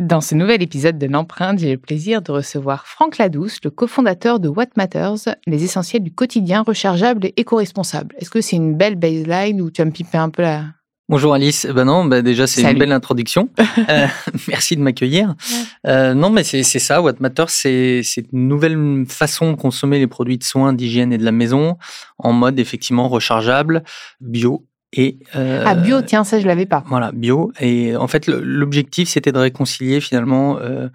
Dans ce nouvel épisode de l'empreinte, j'ai le plaisir de recevoir Franck Ladouce, le cofondateur de What Matters, les essentiels du quotidien rechargeable et éco-responsable. Est-ce que c'est une belle baseline ou tu vas me piper un peu là Bonjour Alice. Ben non, ben déjà c'est une belle introduction. Euh, merci de m'accueillir. Euh, non, mais c'est ça. What Matters, c'est une nouvelle façon de consommer les produits de soins, d'hygiène et de la maison en mode effectivement rechargeable, bio et euh, ah, bio, tiens, ça, je l'avais pas. Voilà, bio. Et en fait, l'objectif, c'était de réconcilier finalement euh,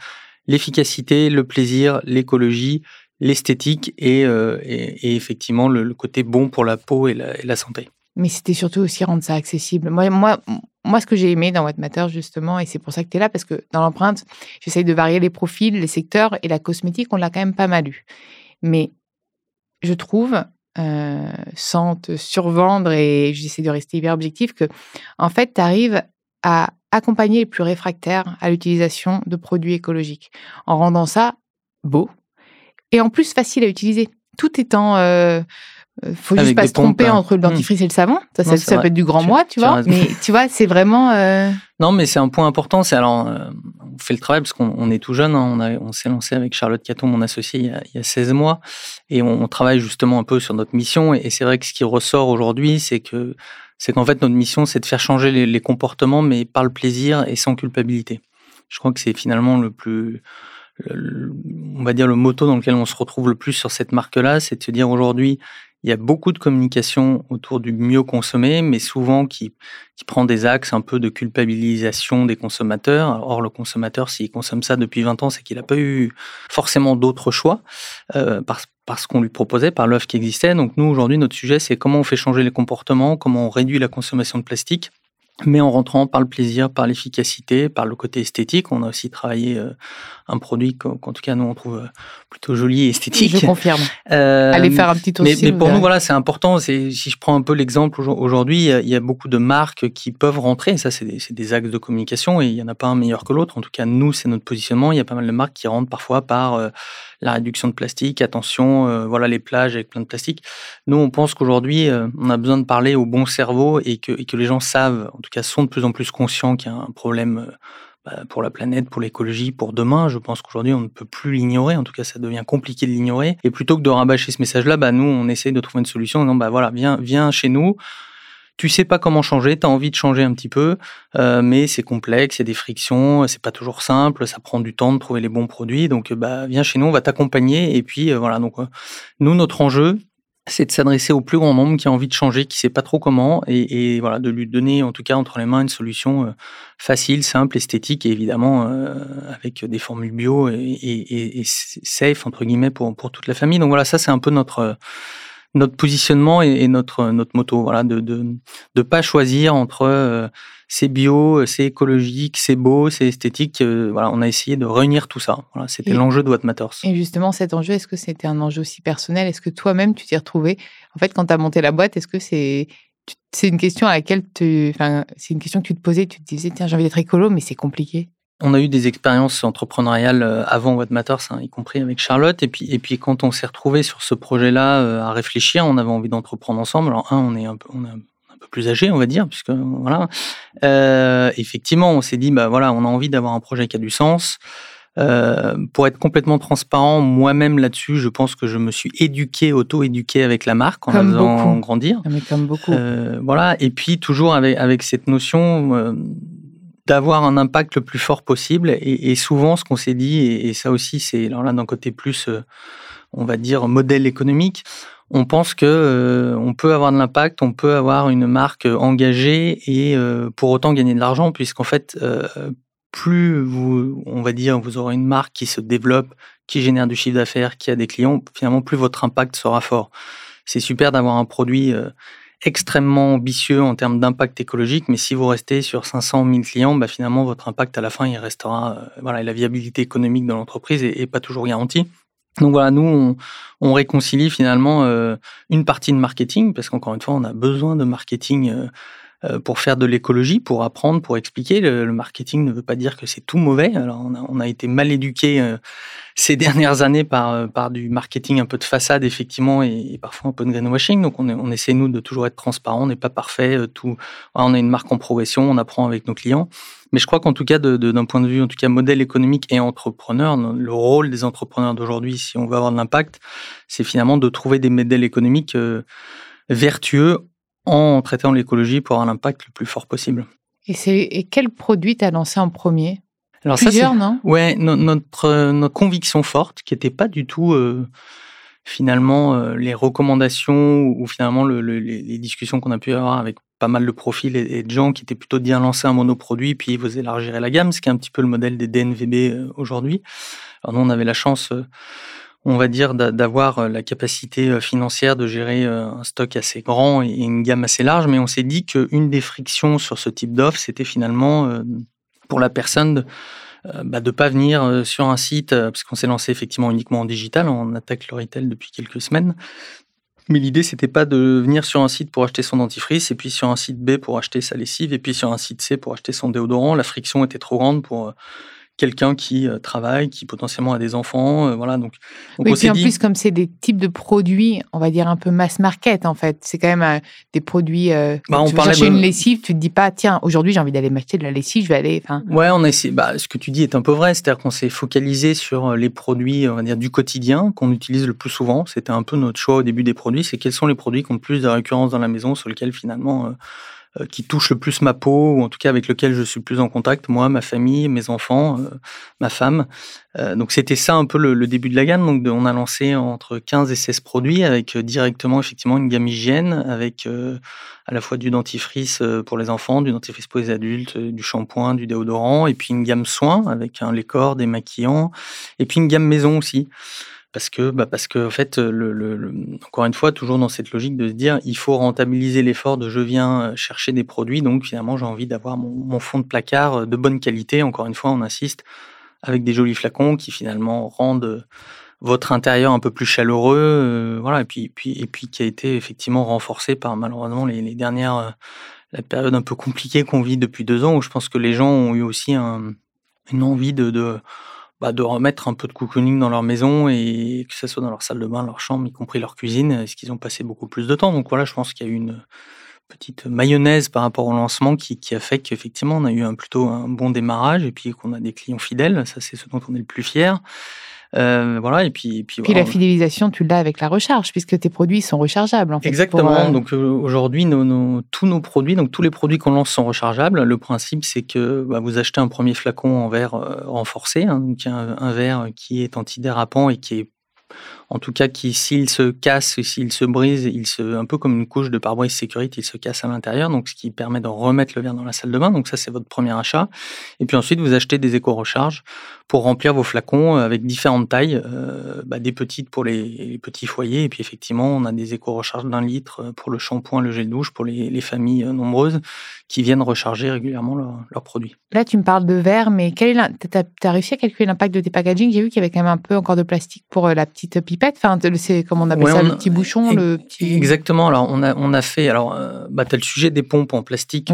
l'efficacité, le plaisir, l'écologie, l'esthétique et, euh, et, effectivement le, côté bon pour la peau et la, santé. Mais c'était surtout aussi rendre ça accessible. Moi, moi, moi ce que j'ai aimé dans What Matter, justement, et c'est pour ça que tu es là, parce que dans l'empreinte, j'essaye de varier les profils, les secteurs, et la cosmétique, on l'a quand même pas mal eu. Mais je trouve euh, sans te survendre et j'essaie de rester hyper objectif, que en fait, tu arrives à accompagner les plus réfractaires à l'utilisation de produits écologiques en rendant ça beau et en plus facile à utiliser. Tout étant euh, euh, faut juste pas se tromper hein. entre le mmh. dentifrice et le savon. Ça, ça, peut être du grand moi, tu, vois. Mais tu vois, c'est vraiment. Euh, non, mais c'est un point important. C'est alors, euh, on fait le travail parce qu'on est tout jeune. Hein. on, a, on s'est lancé avec Charlotte Caton, mon associé, il y, a, il y a 16 mois, et on, travaille justement un peu sur notre mission. Et, c'est vrai que ce qui ressort aujourd'hui, c'est que c'est qu'en fait notre mission, c'est de faire changer les, les comportements, mais par le plaisir et sans culpabilité. Je crois que c'est finalement le plus on va dire le motto dans lequel on se retrouve le plus sur cette marque-là, c'est de se dire aujourd'hui, il y a beaucoup de communication autour du mieux consommer, mais souvent qui, qui prend des axes un peu de culpabilisation des consommateurs. Or, le consommateur, s'il consomme ça depuis 20 ans, c'est qu'il n'a pas eu forcément d'autres choix euh, parce, parce qu'on lui proposait, par l'offre qui existait. Donc nous, aujourd'hui, notre sujet, c'est comment on fait changer les comportements, comment on réduit la consommation de plastique mais en rentrant par le plaisir, par l'efficacité, par le côté esthétique. On a aussi travaillé euh, un produit qu'en tout cas nous on trouve euh, plutôt joli et esthétique. Je confirme. Euh, Allez faire un petit tour. Mais, mais pour nous voilà c'est important. Si je prends un peu l'exemple aujourd'hui, il y a beaucoup de marques qui peuvent rentrer. Ça c'est des, des, axes de communication et il y en a pas un meilleur que l'autre. En tout cas nous c'est notre positionnement. Il y a pas mal de marques qui rentrent parfois par la réduction de plastique, attention, euh, voilà les plages avec plein de plastique. Nous, on pense qu'aujourd'hui, euh, on a besoin de parler au bon cerveau et que, et que les gens savent, en tout cas sont de plus en plus conscients qu'il y a un problème euh, bah, pour la planète, pour l'écologie, pour demain. Je pense qu'aujourd'hui, on ne peut plus l'ignorer. En tout cas, ça devient compliqué de l'ignorer. Et plutôt que de rabâcher ce message-là, bah, nous, on essaie de trouver une solution en disant, bah, voilà, viens, viens chez nous tu sais pas comment changer, tu as envie de changer un petit peu, euh, mais c'est complexe, il y a des frictions, c'est pas toujours simple, ça prend du temps de trouver les bons produits. Donc, bah, viens chez nous, on va t'accompagner. Et puis, euh, voilà. Donc, euh, nous, notre enjeu, c'est de s'adresser au plus grand nombre qui a envie de changer, qui sait pas trop comment, et, voilà, de lui donner, en tout cas, entre les mains, une solution facile, simple, esthétique, et évidemment avec des formules bio et, et, safe entre guillemets pour pour toute la famille. Donc voilà, ça c'est un peu notre notre positionnement et, notre notre moto voilà de de de pas choisir entre euh, c'est bio c'est écologique c'est beau c'est esthétique euh, voilà on a essayé de réunir tout ça. Voilà c'était l'enjeu de What Matters. et justement cet enjeu est-ce que c'était un enjeu aussi personnel? Est-ce que toi-même tu t'y retrouvé? En fait quand tu as monté la boîte est-ce que c'est c'est une question à laquelle tu enfin c'est une question que tu te posais tu te disais tiens j'ai envie d'être écolo mais c'est compliqué on a eu des expériences entrepreneuriales euh, avant What Matters, hein, y compris avec Charlotte. Et puis, et puis quand on s'est retrouvé sur ce projet-là euh, à réfléchir, on avait envie d'entreprendre ensemble. Alors, un, on est un peu, on est un peu plus âgé, on va dire, puisque voilà. Euh, effectivement, on s'est dit, bah voilà, on a envie d'avoir un projet qui a du sens. Euh, pour être complètement transparent, moi-même là-dessus, je pense que je me suis éduqué, auto-éduqué avec la marque en comme la faisant grandir. Ah, mais comme beaucoup. Euh, voilà. Et puis toujours avec, avec cette notion d'avoir un impact le plus fort possible. Et, souvent, ce qu'on s'est dit, et, ça aussi, c'est alors là d'un côté plus, euh, on va dire, modèle économique. On pense que euh, on peut avoir de l'impact, on peut avoir une marque engagée et euh, pour autant gagner de l'argent, puisqu'en fait, plus vous, on va dire, vous aurez une marque qui se développe, qui génère du chiffre d'affaires, qui a des clients, finalement, plus votre impact sera fort. C'est super d'avoir un produit extrêmement ambitieux en termes d'impact écologique, mais si vous restez sur 500 000 clients, bah finalement, votre impact à la fin, il restera, euh, voilà, la viabilité économique de l'entreprise est, pas toujours garantie. Donc voilà, nous, on, on réconcilie finalement euh, une partie de marketing, parce qu'encore une fois, on a besoin de marketing euh, pour faire de l'écologie, pour apprendre, pour expliquer. Le, marketing ne veut pas dire que c'est tout mauvais. Alors on a, on a été mal éduqué euh, ces dernières années par, euh, par du marketing un peu de façade, effectivement, et, parfois un peu de greenwashing. Donc on, on essaie, nous, de toujours être transparent. On n'est pas parfait. Tout, on a une marque en progression, on apprend avec nos clients. Mais je crois qu'en tout cas, d'un de, d'un point de vue, en tout cas, modèle économique et entrepreneur, le rôle des entrepreneurs d'aujourd'hui, si on veut avoir de l'impact, c'est finalement de trouver des modèles économiques vertueux en traitant l'écologie pour avoir l'impact le plus fort possible. Et, et quel produit t'as lancé en premier? Alors Plusieurs, non? Ouais, notre, notre conviction forte, qui n'était pas du tout euh, finalement euh, les recommandations ou, finalement le, les, discussions qu'on a pu avoir avec pas mal de profils et, de gens qui étaient plutôt de bien lancer un monoproduit puis vous élargirez la gamme, ce qui est un petit peu le modèle des DNVB euh, aujourd'hui. Alors nous, on avait la chance on va dire, d'avoir euh, la capacité euh, financière de gérer euh, un stock assez grand et une gamme assez large, mais on s'est dit qu'une des frictions sur ce type d'offre, c'était finalement pour la personne de bah, de pas venir sur un site, parce qu'on s'est lancé effectivement uniquement en digital, on attaque le retail depuis quelques semaines. Mais l'idée, c'était pas de venir sur un site pour acheter son dentifrice, et puis sur un site B pour acheter sa lessive, et puis sur un site C pour acheter son déodorant. La friction était trop grande pour quelqu'un qui euh, travaille, qui potentiellement a des enfants, euh, voilà. Donc, donc oui, puis en plus, comme c'est des types de produits, on va dire un peu mass market en fait. C'est quand même euh, des produits. bah, on tu chercher une lessive, tu te dis pas, tiens, aujourd'hui j'ai envie d'aller m'acheter de la lessive, je vais aller. Enfin. Ouais, on a essayé. Bah, ce que tu dis est un peu vrai, c'est-à-dire qu'on s'est focalisé sur les produits, on va dire du quotidien qu'on utilise le plus souvent. C'était un peu notre choix au début des produits, c'est quels sont les produits qui ont le plus de récurrence dans la maison, sur lesquels finalement euh, qui touche le plus ma peau, ou en tout cas avec lequel je suis le plus en contact, moi, ma famille, mes enfants, euh, ma femme. Euh, donc c'était ça un peu le, début de la gamme. Donc on a lancé entre 15 et 16 produits avec directement effectivement une gamme hygiène, avec à la fois du dentifrice pour les enfants, du dentifrice pour les adultes, du shampoing, du déodorant, et puis une gamme soins avec un lait corps, des maquillants, et puis une gamme maison aussi parce que, bah parce que en fait, le, encore une fois, toujours dans cette logique de se dire, il faut rentabiliser l'effort de je viens euh, chercher des produits, donc finalement j'ai envie d'avoir mon, fond de placard euh, de bonne qualité. Encore une fois, on insiste avec des jolis flacons qui finalement rendent euh, votre intérieur un peu plus chaleureux, voilà, et puis, puis, et puis qui a été effectivement renforcé par malheureusement les, dernières, la période un peu compliquée qu'on vit depuis deux ans, où je pense que les gens ont eu aussi une envie de bah, de remettre un peu de cocooning dans leur maison et que ce soit dans leur salle de bain, leur chambre, y compris leur cuisine, est-ce qu'ils ont passé beaucoup plus de temps. Donc voilà, je pense qu'il y a eu une petite mayonnaise par rapport au lancement qui, a fait qu'effectivement on a eu un, plutôt un bon démarrage et puis qu'on a des clients fidèles. Ça, c'est ce dont on est le plus fier. Euh, voilà, et puis, puis, puis la fidélisation, tu l'as avec la recharge, puisque tes produits sont rechargeables. En fait, Exactement. Euh, donc euh, aujourd'hui, nos, tous nos produits, donc tous les produits qu'on lance sont rechargeables. Le principe, c'est que bah, vous achetez un premier flacon en verre renforcé, hein, donc un, un verre qui est antidérapant et qui est en tout cas qui s'il se casse, s'il se brise, il se, un peu comme une couche de pare-brise sécurité, il se casse à l'intérieur, donc ce qui permet de remettre le verre dans la salle de bain. Donc ça c'est votre premier achat. Et puis ensuite vous achetez des éco-recharges pour remplir vos flacons euh, avec différentes tailles, euh, bah, des petites pour les, petits foyers, et puis effectivement on a des éco-recharges d'un litre euh, pour le shampoing, le gel douche pour les, familles nombreuses qui viennent recharger régulièrement leurs produits. Là tu me parles de verre, mais quel est tu as, réussi à calculer l'impact de tes packaging J'ai vu qu'il y avait quand même un peu encore de plastique pour la petite pipette. Enfin, c'est comme on appelle ça, le petit bouchon, le petit... Exactement. Alors on a on a fait. Alors, bah, tu as le sujet des pompes en plastique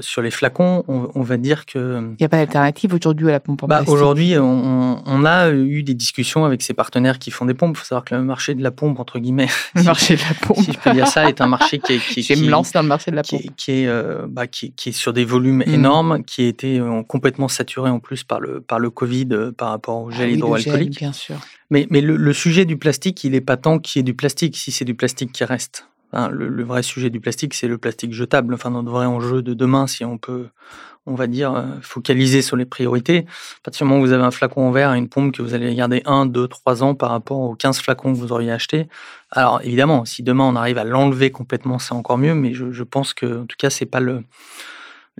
sur les flacons. On, va dire que il n'y a pas d'alternative aujourd'hui à la pompe en bah, plastique. Aujourd'hui, on, a eu des discussions avec ces partenaires qui font des pompes. Il faut savoir que le marché de la pompe, entre guillemets, le marché de la pompe, si je peux dire ça, est un marché qui est, qui, qui, me lance dans le marché de la pompe, qui, est, euh, bah, qui, est sur des volumes mmh. énormes, qui a été euh, complètement saturé en plus par le par le Covid, euh, par rapport au gel ah hydroalcoolique. bien sûr. Mais, mais le, sujet du plastique, il n'est pas tant qu'il y ait du plastique, si c'est du plastique qui reste. le, vrai sujet du plastique, c'est le plastique jetable. Enfin, notre vrai enjeu de demain, si on peut, on va dire, euh, focaliser sur les priorités. À partir vous avez un flacon en verre et une pompe que vous allez garder 1, 2, 3 ans par rapport aux 15 flacons que vous auriez achetés. Alors, évidemment, si demain on arrive à l'enlever complètement, c'est encore mieux, mais je, je pense que, en tout cas, c'est pas le,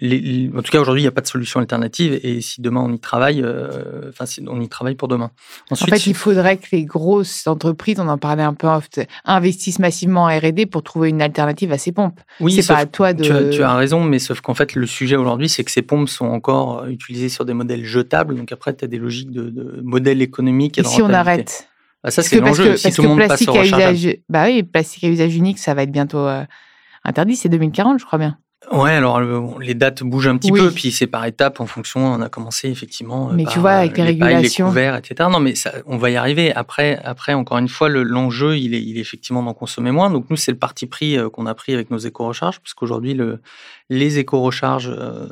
en tout cas, aujourd'hui, il n'y a pas de solution alternative. Et si demain on y travaille, euh, enfin, on y travaille pour demain. Ensuite, en fait, il faudrait que les grosses entreprises, on en parlait un peu, investissent massivement en R&D pour trouver une alternative à ces pompes. Oui, c'est pas à toi de. Tu as, tu as raison, mais sauf qu'en fait, le sujet aujourd'hui, c'est que ces pompes sont encore euh, utilisées sur des modèles jetables. Donc après, tu as des logiques de, modèles économiques. Et, si on arrête bah, Ça, c'est l'enjeu. Si tout le monde passe au usage, Bah oui, plastique à usage unique, ça va être bientôt euh, interdit. C'est 2040, je crois bien. Ouais, alors les dates bougent un petit peu, puis c'est par étapes en fonction. On a commencé effectivement. Mais tu vois, avec les, régulations, les etc. Non, mais ça, on va y arriver. Après, après, encore une fois, l'enjeu, il, est, il est effectivement d'en consommer moins. Donc nous, c'est le parti pris euh, qu'on a pris avec nos éco-recharges, parce qu'aujourd'hui, le, les éco-recharges euh,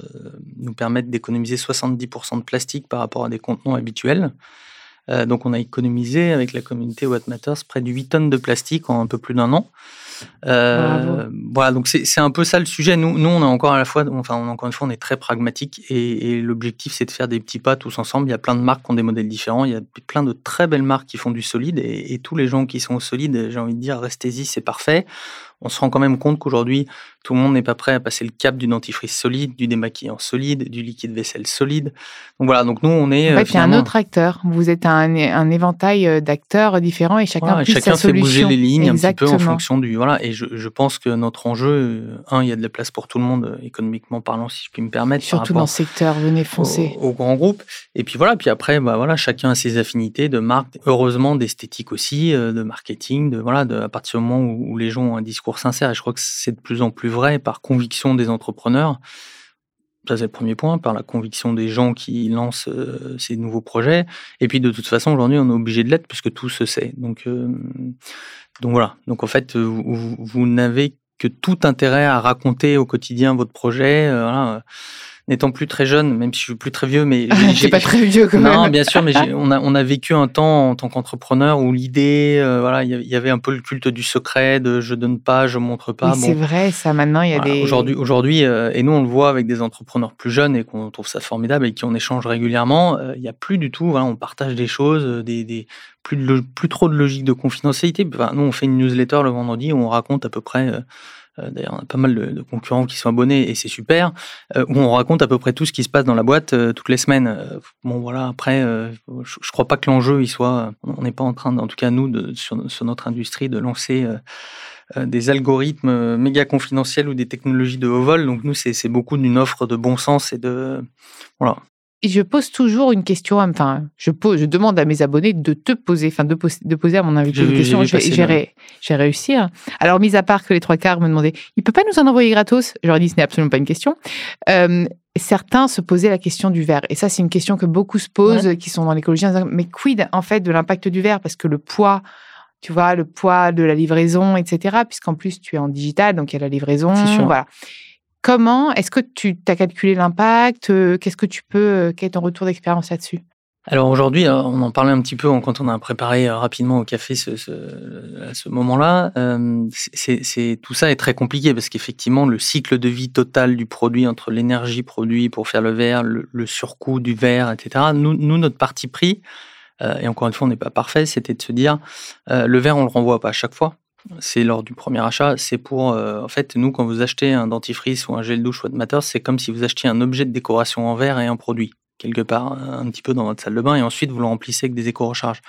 nous permettent d'économiser 70% de plastique par rapport à des contenants habituels. Euh, donc on a économisé avec la communauté What Matters près de 8 tonnes de plastique en un peu plus d'un an. Euh, voilà, donc c'est un peu ça le sujet. Nous, nous, on est encore à la fois, enfin, encore une fois, on est très pragmatique et, l'objectif, c'est de faire des petits pas tous ensemble. Il y a plein de marques qui ont des modèles différents. Il y a plein de très belles marques qui font du solide et, et tous les gens qui sont au solide, j'ai envie de dire, restez-y, c'est parfait on se rend quand même compte qu'aujourd'hui, tout le monde n'est pas prêt à passer le cap du dentifrice solide, du démaquillant solide, du liquide vaisselle solide. Donc voilà, donc nous, on est. En fait, il y a un autre acteur. Vous êtes un, éventail euh, d'acteurs différents et chacun voilà, chacun fait bouger les lignes un petit peu en fonction du. Voilà, et je, pense que notre enjeu, euh, un, il y a de la place pour tout le monde, euh, économiquement parlant, si je puis me permettre. Surtout dans ce secteur, venez foncer. Au, grand groupe. Et puis voilà, puis après, bah voilà, chacun a ses affinités de marque, heureusement d'esthétique aussi, de marketing, de voilà, de, à partir du moment où, où les gens ont un discours sincère. Et je crois que c'est de plus en plus vrai par conviction des entrepreneurs. Ça, c'est le premier point, par la conviction des gens qui lancent euh, ces nouveaux projets. Et puis, de toute façon, aujourd'hui, on est obligé de l'être puisque tout se sait. Donc, euh, donc voilà. Donc, en fait, vous, n'avez que tout intérêt à raconter au quotidien votre projet. Euh, voilà n'étant plus très jeune, même si je suis plus très vieux, mais j'ai pas très vieux quand même. Non, bien sûr, mais on a on a vécu un temps en tant qu'entrepreneur où l'idée, euh, voilà, il y avait un peu le culte du secret, de je donne pas, je montre pas. C'est vrai, ça. Maintenant, il y a des aujourd'hui aujourd'hui euh, et nous on le voit avec des entrepreneurs plus jeunes et qu'on trouve ça formidable et qui on échange régulièrement. Euh, il n'y a plus du tout, voilà, on partage des choses, des, des plus de, plus trop de logique de confidentialité. Enfin, nous on fait une newsletter le vendredi où on raconte à peu près euh, d'ailleurs, on a pas mal de, concurrents qui sont abonnés et c'est super, euh, où on raconte à peu près tout ce qui se passe dans la boîte euh, toutes les semaines. bon, voilà, après, je, crois pas que l'enjeu, il soit. On n'est pas en train, en tout cas, nous, de, sur, notre industrie, de lancer. des algorithmes méga confidentiels ou des technologies de haut vol. Donc nous, c'est beaucoup d'une offre de bon sens et de voilà je pose toujours une question, enfin, je, pose, je demande à mes abonnés de te poser, enfin, de, de poser à mon invité une question. J'ai réussi. Hein. Alors, mis à part que les trois quarts me demandaient, il peut pas nous en envoyer gratos? Je leur ai dit, ce n'est absolument pas une question. Euh, certains se posaient la question du verre. Et ça, c'est une question que beaucoup se posent, qui sont dans l'écologie. Mais quid, en fait, de l'impact du verre? Parce que le poids, tu vois, le poids de la livraison, etc. Puisqu'en plus, tu es en digital, donc il y a la livraison. Voilà. Comment est-ce que tu as calculé l'impact euh, Qu'est-ce que tu peux euh, Quel est ton retour d'expérience là-dessus? Alors aujourd'hui, euh, on en parlait un petit peu quand on a préparé rapidement au café ce, à ce moment-là. tout ça est très compliqué parce qu'effectivement, le cycle de vie total du produit entre l'énergie produite pour faire le verre, le, surcoût du verre, etc. Nous, nous notre parti pris, et encore une fois, on n'est pas parfait, c'était de se dire, le verre, on le renvoie pas à chaque fois c'est lors du premier achat. C'est pour, euh, en fait, nous, quand vous achetez un dentifrice ou un gel douche ou de matter, c'est comme si vous achetiez un objet de décoration en verre et un produit, quelque part, un petit peu dans votre salle de bain, et ensuite vous le remplissez avec des éco-recharges.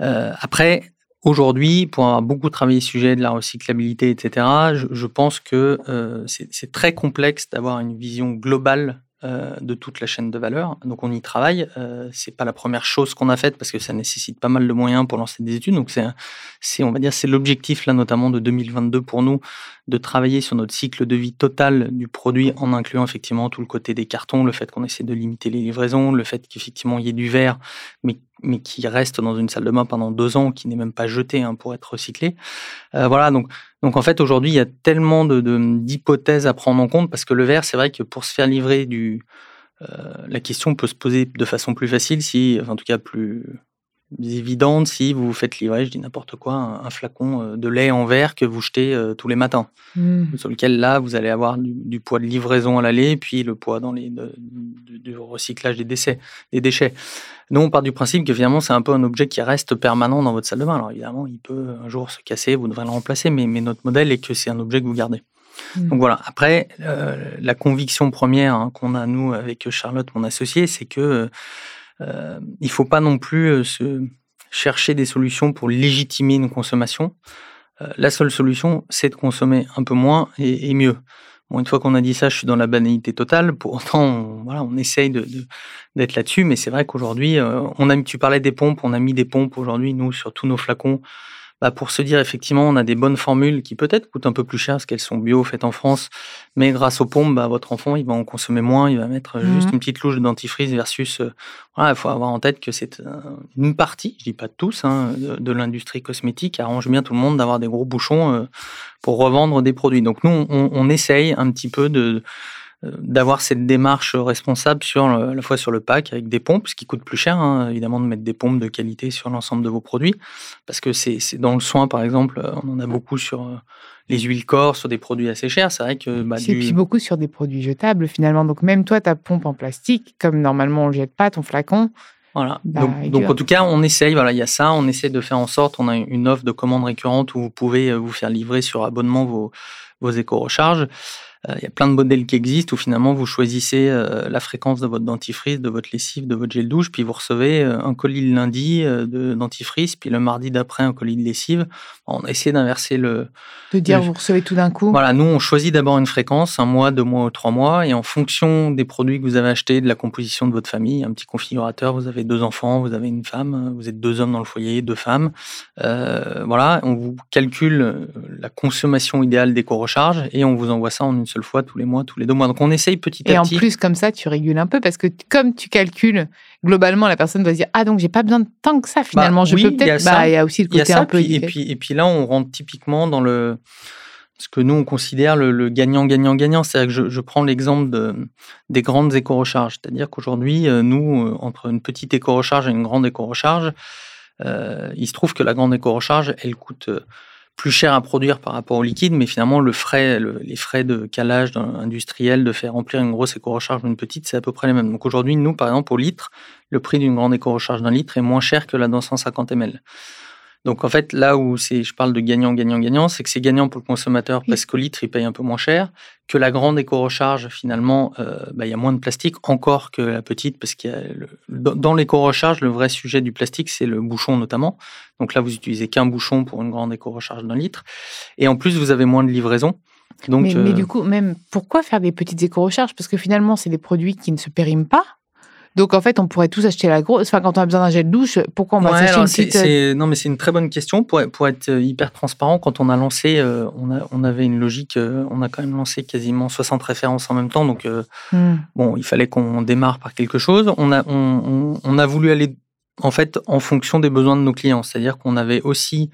Euh, après, aujourd'hui, pour avoir beaucoup travaillé le sujet de la recyclabilité, etc., je, pense que euh, c'est très complexe d'avoir une vision globale euh, de toute la chaîne de valeur. Donc on y travaille. Euh, c'est pas la première chose qu'on a faite parce que ça nécessite pas mal de moyens pour lancer des études. Donc c'est, on va dire, c'est l'objectif là notamment de 2022 pour nous de travailler sur notre cycle de vie total du produit en incluant effectivement tout le côté des cartons, le fait qu'on essaie de limiter les livraisons, le fait qu'effectivement il y ait du verre, mais mais qui reste dans une salle de bain pendant deux ans, qui n'est même pas jeté hein, pour être recyclé. Euh, voilà, donc, donc en fait aujourd'hui il y a tellement d'hypothèses à prendre en compte parce que le verre, c'est vrai que pour se faire livrer du, euh, la question peut se poser de façon plus facile si, en tout cas plus évidente si vous faites livrer, je dis n'importe quoi, un, flacon euh, de lait en verre que vous jetez euh, tous les matins, mmh. sur lequel là vous allez avoir du, poids de livraison à l'aller, puis le poids dans les, du, recyclage des, décès, des déchets. Nous, on part du principe que finalement c'est un peu un objet qui reste permanent dans votre salle de bain. Alors évidemment, il peut un jour se casser, vous devrez le remplacer, mais, mais notre modèle est que c'est un objet que vous gardez. Mmh. Donc voilà. Après, la conviction première hein, qu'on a nous avec Charlotte, mon associé, c'est que euh, il faut pas non plus se chercher des solutions pour légitimer une consommation. la seule solution, c'est de consommer un peu moins et, et mieux. Bon, une fois qu'on a dit ça, je suis dans la banalité totale. Pour autant, on, voilà, on essaye de, d'être là-dessus, mais c'est vrai qu'aujourd'hui, on a, tu parlais des pompes, on a mis des pompes aujourd'hui, nous, sur tous nos flacons bah, pour se dire effectivement on a des bonnes formules qui peut-être coûtent un peu plus cher parce qu'elles sont bio, faites en France, mais grâce aux pompes, bah, votre enfant il va en consommer moins, il va mettre juste mmh une petite louche de dentifrice versus euh, voilà, il faut avoir en tête que c'est euh, une partie, je dis pas tous, hein, de, l'industrie cosmétique arrange bien tout le monde d'avoir des gros bouchons euh, pour revendre des produits. Donc nous on, on essaye un petit peu de euh, d'avoir cette démarche responsable sur à la fois sur le pack avec des pompes, ce qui coûte plus cher, hein, évidemment, de mettre des pompes de qualité sur l'ensemble de vos produits, parce que c'est dans le soin, par exemple, on en a beaucoup sur euh, les huiles corps, sur des produits assez chers. C'est vrai que bah, du... puis beaucoup sur des produits jetables finalement. Donc même toi, ta pompe en plastique, comme normalement on le jette pas ton flacon. Voilà. Bah, donc, donc, en tout cas, on essaye. Voilà, il y a ça. On essaie de faire en sorte. On a une offre de commande récurrente où vous pouvez euh, vous faire livrer sur abonnement vos vos éco-recharges. Euh, il y a plein de modèles qui existent où finalement vous choisissez euh, la fréquence de votre dentifrice, de votre lessive, de votre gel douche, puis vous recevez euh, un colis le lundi de dentifrice, puis le mardi d'après un colis de lessive. On a essayé d'inverser le. De dire vous recevez tout d'un coup. Voilà, nous on choisit d'abord une fréquence, un mois, deux mois ou trois mois, et en fonction des produits que vous avez achetés, de la composition de votre famille, un petit configurateur, vous avez deux enfants, vous avez une femme, vous êtes deux hommes dans le foyer, deux femmes. voilà, on vous calcule la consommation idéale d'éco-recharge et on vous envoie ça en une seule fois tous les mois, tous les deux mois. Donc on essaye petit à petit. Et en plus, comme ça, tu régules un peu parce que comme tu calcules, globalement, la personne va se dire Ah, donc j'ai pas besoin de tant que ça finalement. Bah, je peux peut-être. Bah, il y a aussi le côté un peu. Et puis, et puis là, on rentre typiquement dans le ce que nous on considère le gagnant-gagnant-gagnant. C'est-à-dire que je, je prends l'exemple de, des grandes éco-recharges. C'est-à-dire qu'aujourd'hui, euh, nous, euh, entre une petite éco-recharge et une grande éco-recharge, euh, il se trouve que la grande éco-recharge, elle coûte plus cher à produire par rapport au liquide, mais finalement le frais, les frais de calage industriel, de faire remplir une grosse éco-recharge ou une petite, c'est à peu près les mêmes. Donc aujourd'hui, nous, par exemple, au litre, le prix d'une grande éco-recharge d'un litre est moins cher que la dans 150 ml. Donc en fait, là où je parle de gagnant, gagnant, gagnant, c'est que c'est gagnant pour le consommateur parce qu'au litre, il paye un peu moins cher, que la grande éco-recharge, finalement, euh, bah, il y a moins de plastique encore que la petite, parce a dans l'éco-recharge, le vrai sujet du plastique, c'est le bouchon notamment. Donc là, vous utilisez qu'un bouchon pour une grande éco-recharge d'un litre. Et en plus, vous avez moins de livraison. Donc, mais, mais, euh, du coup, même pourquoi faire des petites éco-recharges? Parce que finalement, c'est des produits qui ne se périment pas. Donc en fait, on pourrait tous acheter la grosse. Enfin, quand on a besoin d'un gel de douche, pourquoi on va s'acheter une petite euh, Non, mais c'est une très bonne question. Pour, pour, être euh, hyper transparent, quand on a lancé, euh, on, a, on avait une logique. on a quand même lancé quasiment 60 références en même temps. Donc hmm. bon, il fallait qu'on démarre par quelque chose. On a, on, on a voulu aller en fait en fonction des besoins de nos clients. C'est-à-dire qu'on avait aussi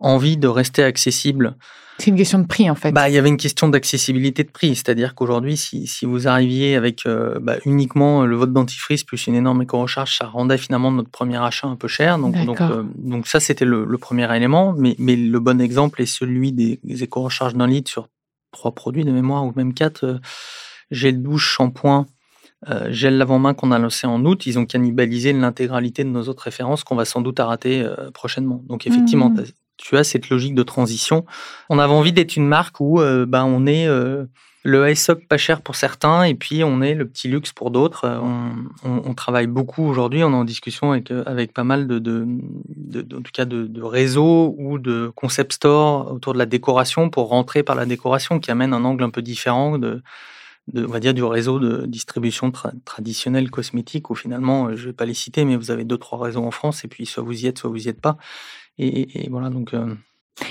envie de rester accessible c'est une question de prix en fait. Bah, il y avait une question d'accessibilité de prix, c'est-à-dire qu'aujourd'hui, si, si, vous arriviez avec euh, bah, uniquement le vote dentifrice plus une énorme éco-recharge, ça rendait finalement notre premier achat un peu cher. Donc, donc, euh, donc ça, c'était le, premier élément. Mais, mais le bon exemple est celui des, éco-recharges d'un litre sur trois produits de mémoire ou même quatre. Euh, gel douche, shampoing, gel lavant-main qu'on a lancé en août, ils ont cannibalisé l'intégralité de nos autres références qu'on va sans doute arrêter prochainement. Donc effectivement, mmh tu as cette logique de transition. On avait envie d'être une marque où euh, ben, on est euh, le high pas cher pour certains et puis on est le petit luxe pour d'autres. Euh, on, travaille beaucoup aujourd'hui, on est en discussion avec, avec pas mal de, de, en tout cas de, réseaux ou de concept stores autour de la décoration pour rentrer par la décoration qui amène un angle un peu différent de, de, on va dire, du réseau de distribution traditionnel cosmétique où finalement, je ne vais pas les citer, mais vous avez deux, trois réseaux en France et puis soit vous y êtes, soit vous y êtes pas. Et, voilà, donc. Euh,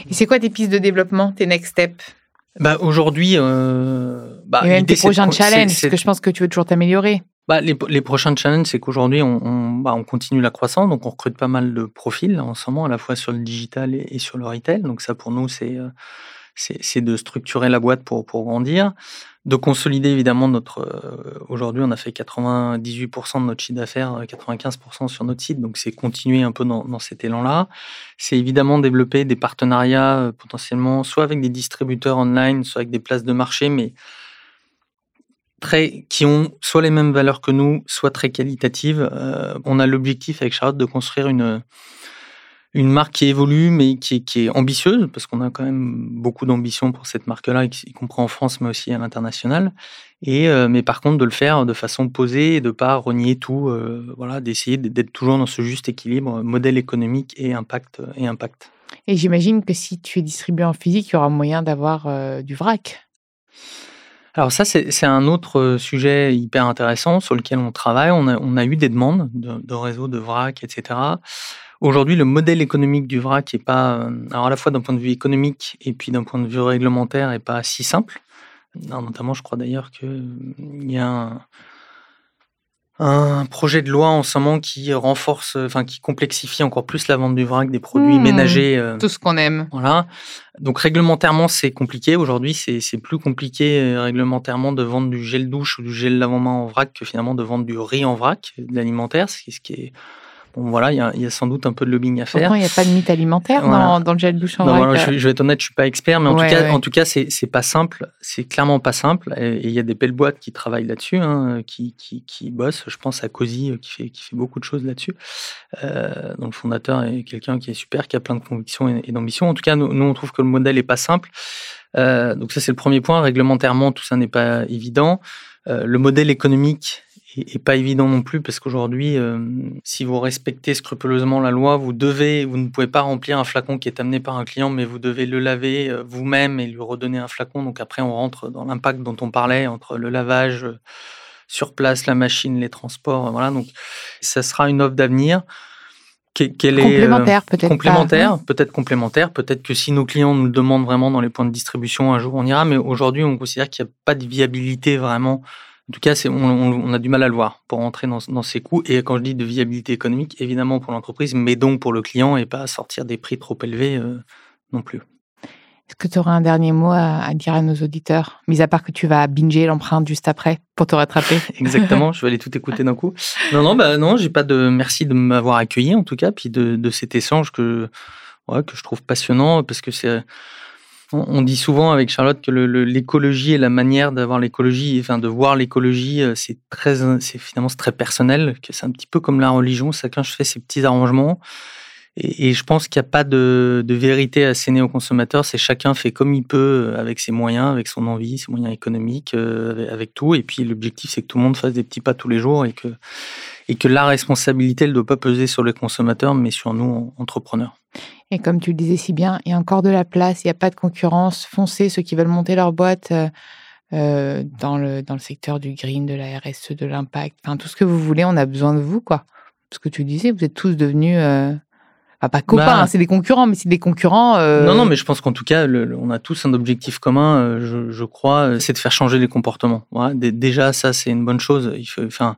et c'est quoi tes pistes de développement, tes next steps? bah, Aujourd'hui. Euh, bah, et même tes prochains challenges, parce que je pense que tu veux toujours t'améliorer. Bah, les, les, prochains challenges, c'est qu'aujourd'hui, on, on, bah, on, continue la croissance, donc on recrute pas mal de profils en ce moment, à la fois sur le digital et, sur le retail. Donc ça, pour nous, c'est euh, de structurer la boîte pour, pour grandir de consolider évidemment notre. Euh, aujourd'hui, on a fait 98% de notre chiffre d'affaires, 95% sur notre site, donc c'est continuer un peu dans, cet élan-là. C'est évidemment développer des partenariats euh, potentiellement, soit avec des distributeurs online, soit avec des places de marché, mais très qui ont soit les mêmes valeurs que nous, soit très qualitatives. Euh, on a l'objectif avec Charlotte de construire une une marque qui évolue, mais qui, qui est ambitieuse, parce qu'on a quand même beaucoup d'ambition pour cette marque-là, y compris en France, mais aussi à l'international. Et euh, mais par contre, de le faire de façon posée et de pas renier tout, euh, voilà, d'essayer d'être toujours dans ce juste équilibre modèle économique et impact et impact. Et j'imagine que si tu es distribué en physique, il y aura moyen d'avoir euh, du vrac. Alors ça, c'est un autre sujet hyper intéressant sur lequel on travaille. On a, on a eu des demandes de, de réseaux de vrac, etc. Aujourd'hui, le modèle économique du vrac est pas, euh, alors à la fois d'un point de vue économique et puis d'un point de vue réglementaire, est pas si simple. notamment, je crois d'ailleurs qu'il y a un, projet de loi en ce moment qui renforce, enfin qui complexifie encore plus la vente du vrac des produits mmh. ménagers. Euh, tout ce qu'on aime. Voilà. Donc réglementairement, c'est compliqué. Aujourd'hui, c'est plus compliqué euh, réglementairement de vendre du gel douche ou du gel lavant-main en vrac que finalement de vendre du riz en vrac, de l'alimentaire, ce qui est Bon, voilà, il y, a sans doute un peu de lobbying à faire. Pourtant, il n'y a pas de mythe alimentaire dans, le gel douche en vrac. je, vais être honnête, je suis pas expert, mais en tout cas, en tout cas, c'est pas simple. C'est clairement pas simple. Et il y a des belles boîtes qui travaillent là-dessus, hein, qui, qui, qui, bossent. Je pense à Cozy, euh, qui fait, qui fait beaucoup de choses là-dessus. Euh, dont le fondateur est quelqu'un qui est super, qui a plein de convictions et, d'ambition. En tout cas, nous, on trouve que le modèle est pas simple. Euh, donc ça, c'est le premier point. Réglementairement, tout ça n'est pas évident. Euh, le modèle économique et, pas évident non plus parce qu'aujourd'hui, euh, si vous respectez scrupuleusement la loi, vous devez, vous ne pouvez pas remplir un flacon qui est amené par un client, mais vous devez le laver euh, vous-même et lui redonner un flacon. Donc après, on rentre dans l'impact dont on parlait entre le lavage euh, sur place, la machine, les transports. Voilà, donc ça sera une offre d'avenir. complémentaire peut-être complémentaire peut-être complémentaire peut-être que si nos clients nous le demandent vraiment dans les points de distribution un jour on ira mais aujourd'hui on considère qu'il n'y a pas de viabilité vraiment en tout cas, on, on, a du mal à le voir pour entrer dans, ces coûts. Et quand je dis de viabilité économique, évidemment pour l'entreprise, mais donc pour le client et pas sortir des prix trop élevés euh, non plus. Est-ce que tu auras un dernier mot à, dire à nos auditeurs, mis à part que tu vas binger l'empreinte juste après pour te rattraper Exactement, je vais aller tout écouter d'un coup. Non, non, bah non, j'ai pas de merci de m'avoir accueilli en tout cas, puis de, de cet échange que, ouais, que je trouve passionnant parce que c'est on dit souvent avec Charlotte que l'écologie et la manière d'avoir l'écologie, enfin de voir l'écologie, euh, c'est très, c'est finalement très personnel, que c'est un petit peu comme la religion, chacun fait ses petits arrangements. Et, je pense qu'il n'y a pas de, vérité à asséner au consommateur, c'est chacun fait comme il peut euh, avec ses moyens, avec son envie, ses moyens économiques, euh, avec, tout. Et puis l'objectif, c'est que tout le monde fasse des petits pas tous les jours et que, et que la responsabilité ne doit pas peser sur les consommateurs, mais sur nous, entrepreneurs. Et comme tu le disais si bien, il y a encore de la place, il n'y a pas de concurrence. Foncez ceux qui veulent monter leur boîte euh, euh, dans, le, dans le secteur du green, de la RSE, de l'impact. Enfin, tout ce que vous voulez, on a besoin de vous, quoi. Ce que tu disais, vous êtes tous devenus. Euh, pas copains, bah. hein, c'est des concurrents, mais c'est des concurrents. Non, non, mais je pense qu'en tout cas, on a tous un objectif commun, je, je crois, c'est de faire changer les comportements. déjà, ça, c'est une bonne chose. Il faut, enfin,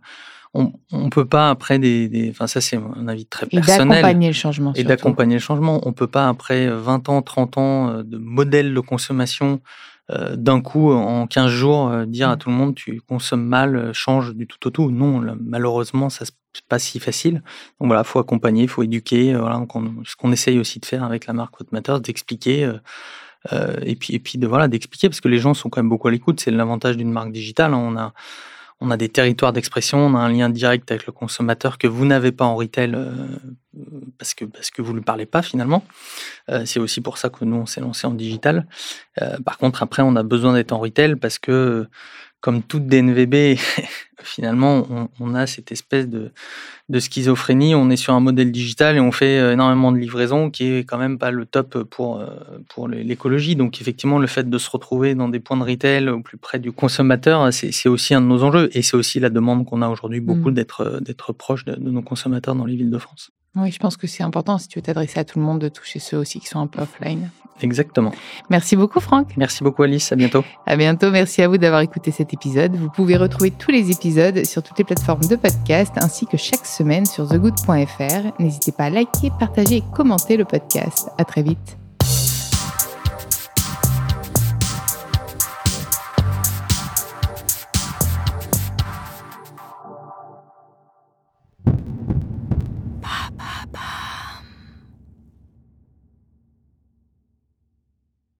on ne peut pas après des, enfin ça c'est un avis très personnel. Et d'accompagner le changement. Et d'accompagner le changement. On peut pas après 20 ans, 30 ans euh, de modèle de consommation euh, d'un coup en 15 jours euh, dire à mm. tout le monde tu consommes mal, change du tout au tout. Non, malheureusement ça c'est pas si facile. Donc voilà, faut accompagner, faut éduquer. Voilà, ce qu'on essaye aussi de faire avec la marque Matters, d'expliquer. et puis et puis de voilà d'expliquer parce que les gens sont quand même beaucoup à l'écoute. C'est l'avantage d'une marque digitale. Hein. On a on a des territoires d'expression, on a un lien direct avec le consommateur que vous n'avez pas en retail euh, parce que vous ne lui parlez pas finalement. Euh, c'est aussi pour ça que nous on s'est lancé en digital. Euh, par contre après on a besoin d'être en retail parce que comme toute DNVB, finalement, on, a cette espèce de, schizophrénie. On est sur un modèle digital et on fait euh, énormément de livraisons qui est quand même pas le top pour, euh, pour l'écologie. Donc, effectivement, le fait de se retrouver dans des points de retail au plus près du consommateur, c'est aussi un de nos enjeux. Et c'est aussi la demande qu'on a aujourd'hui beaucoup mmh. d'être proche de, de nos consommateurs dans les villes de France. Oui, je pense que c'est important si tu veux t'adresser à tout le monde de toucher ceux aussi qui sont un peu offline. Exactement. Merci beaucoup, Franck. Merci beaucoup, Alice. À bientôt. À bientôt. Merci à vous d'avoir écouté cet épisode. Vous pouvez retrouver tous les épisodes sur toutes les plateformes de podcast ainsi que chaque semaine sur thegood.fr. N'hésitez pas à liker, partager et commenter le podcast. À très vite.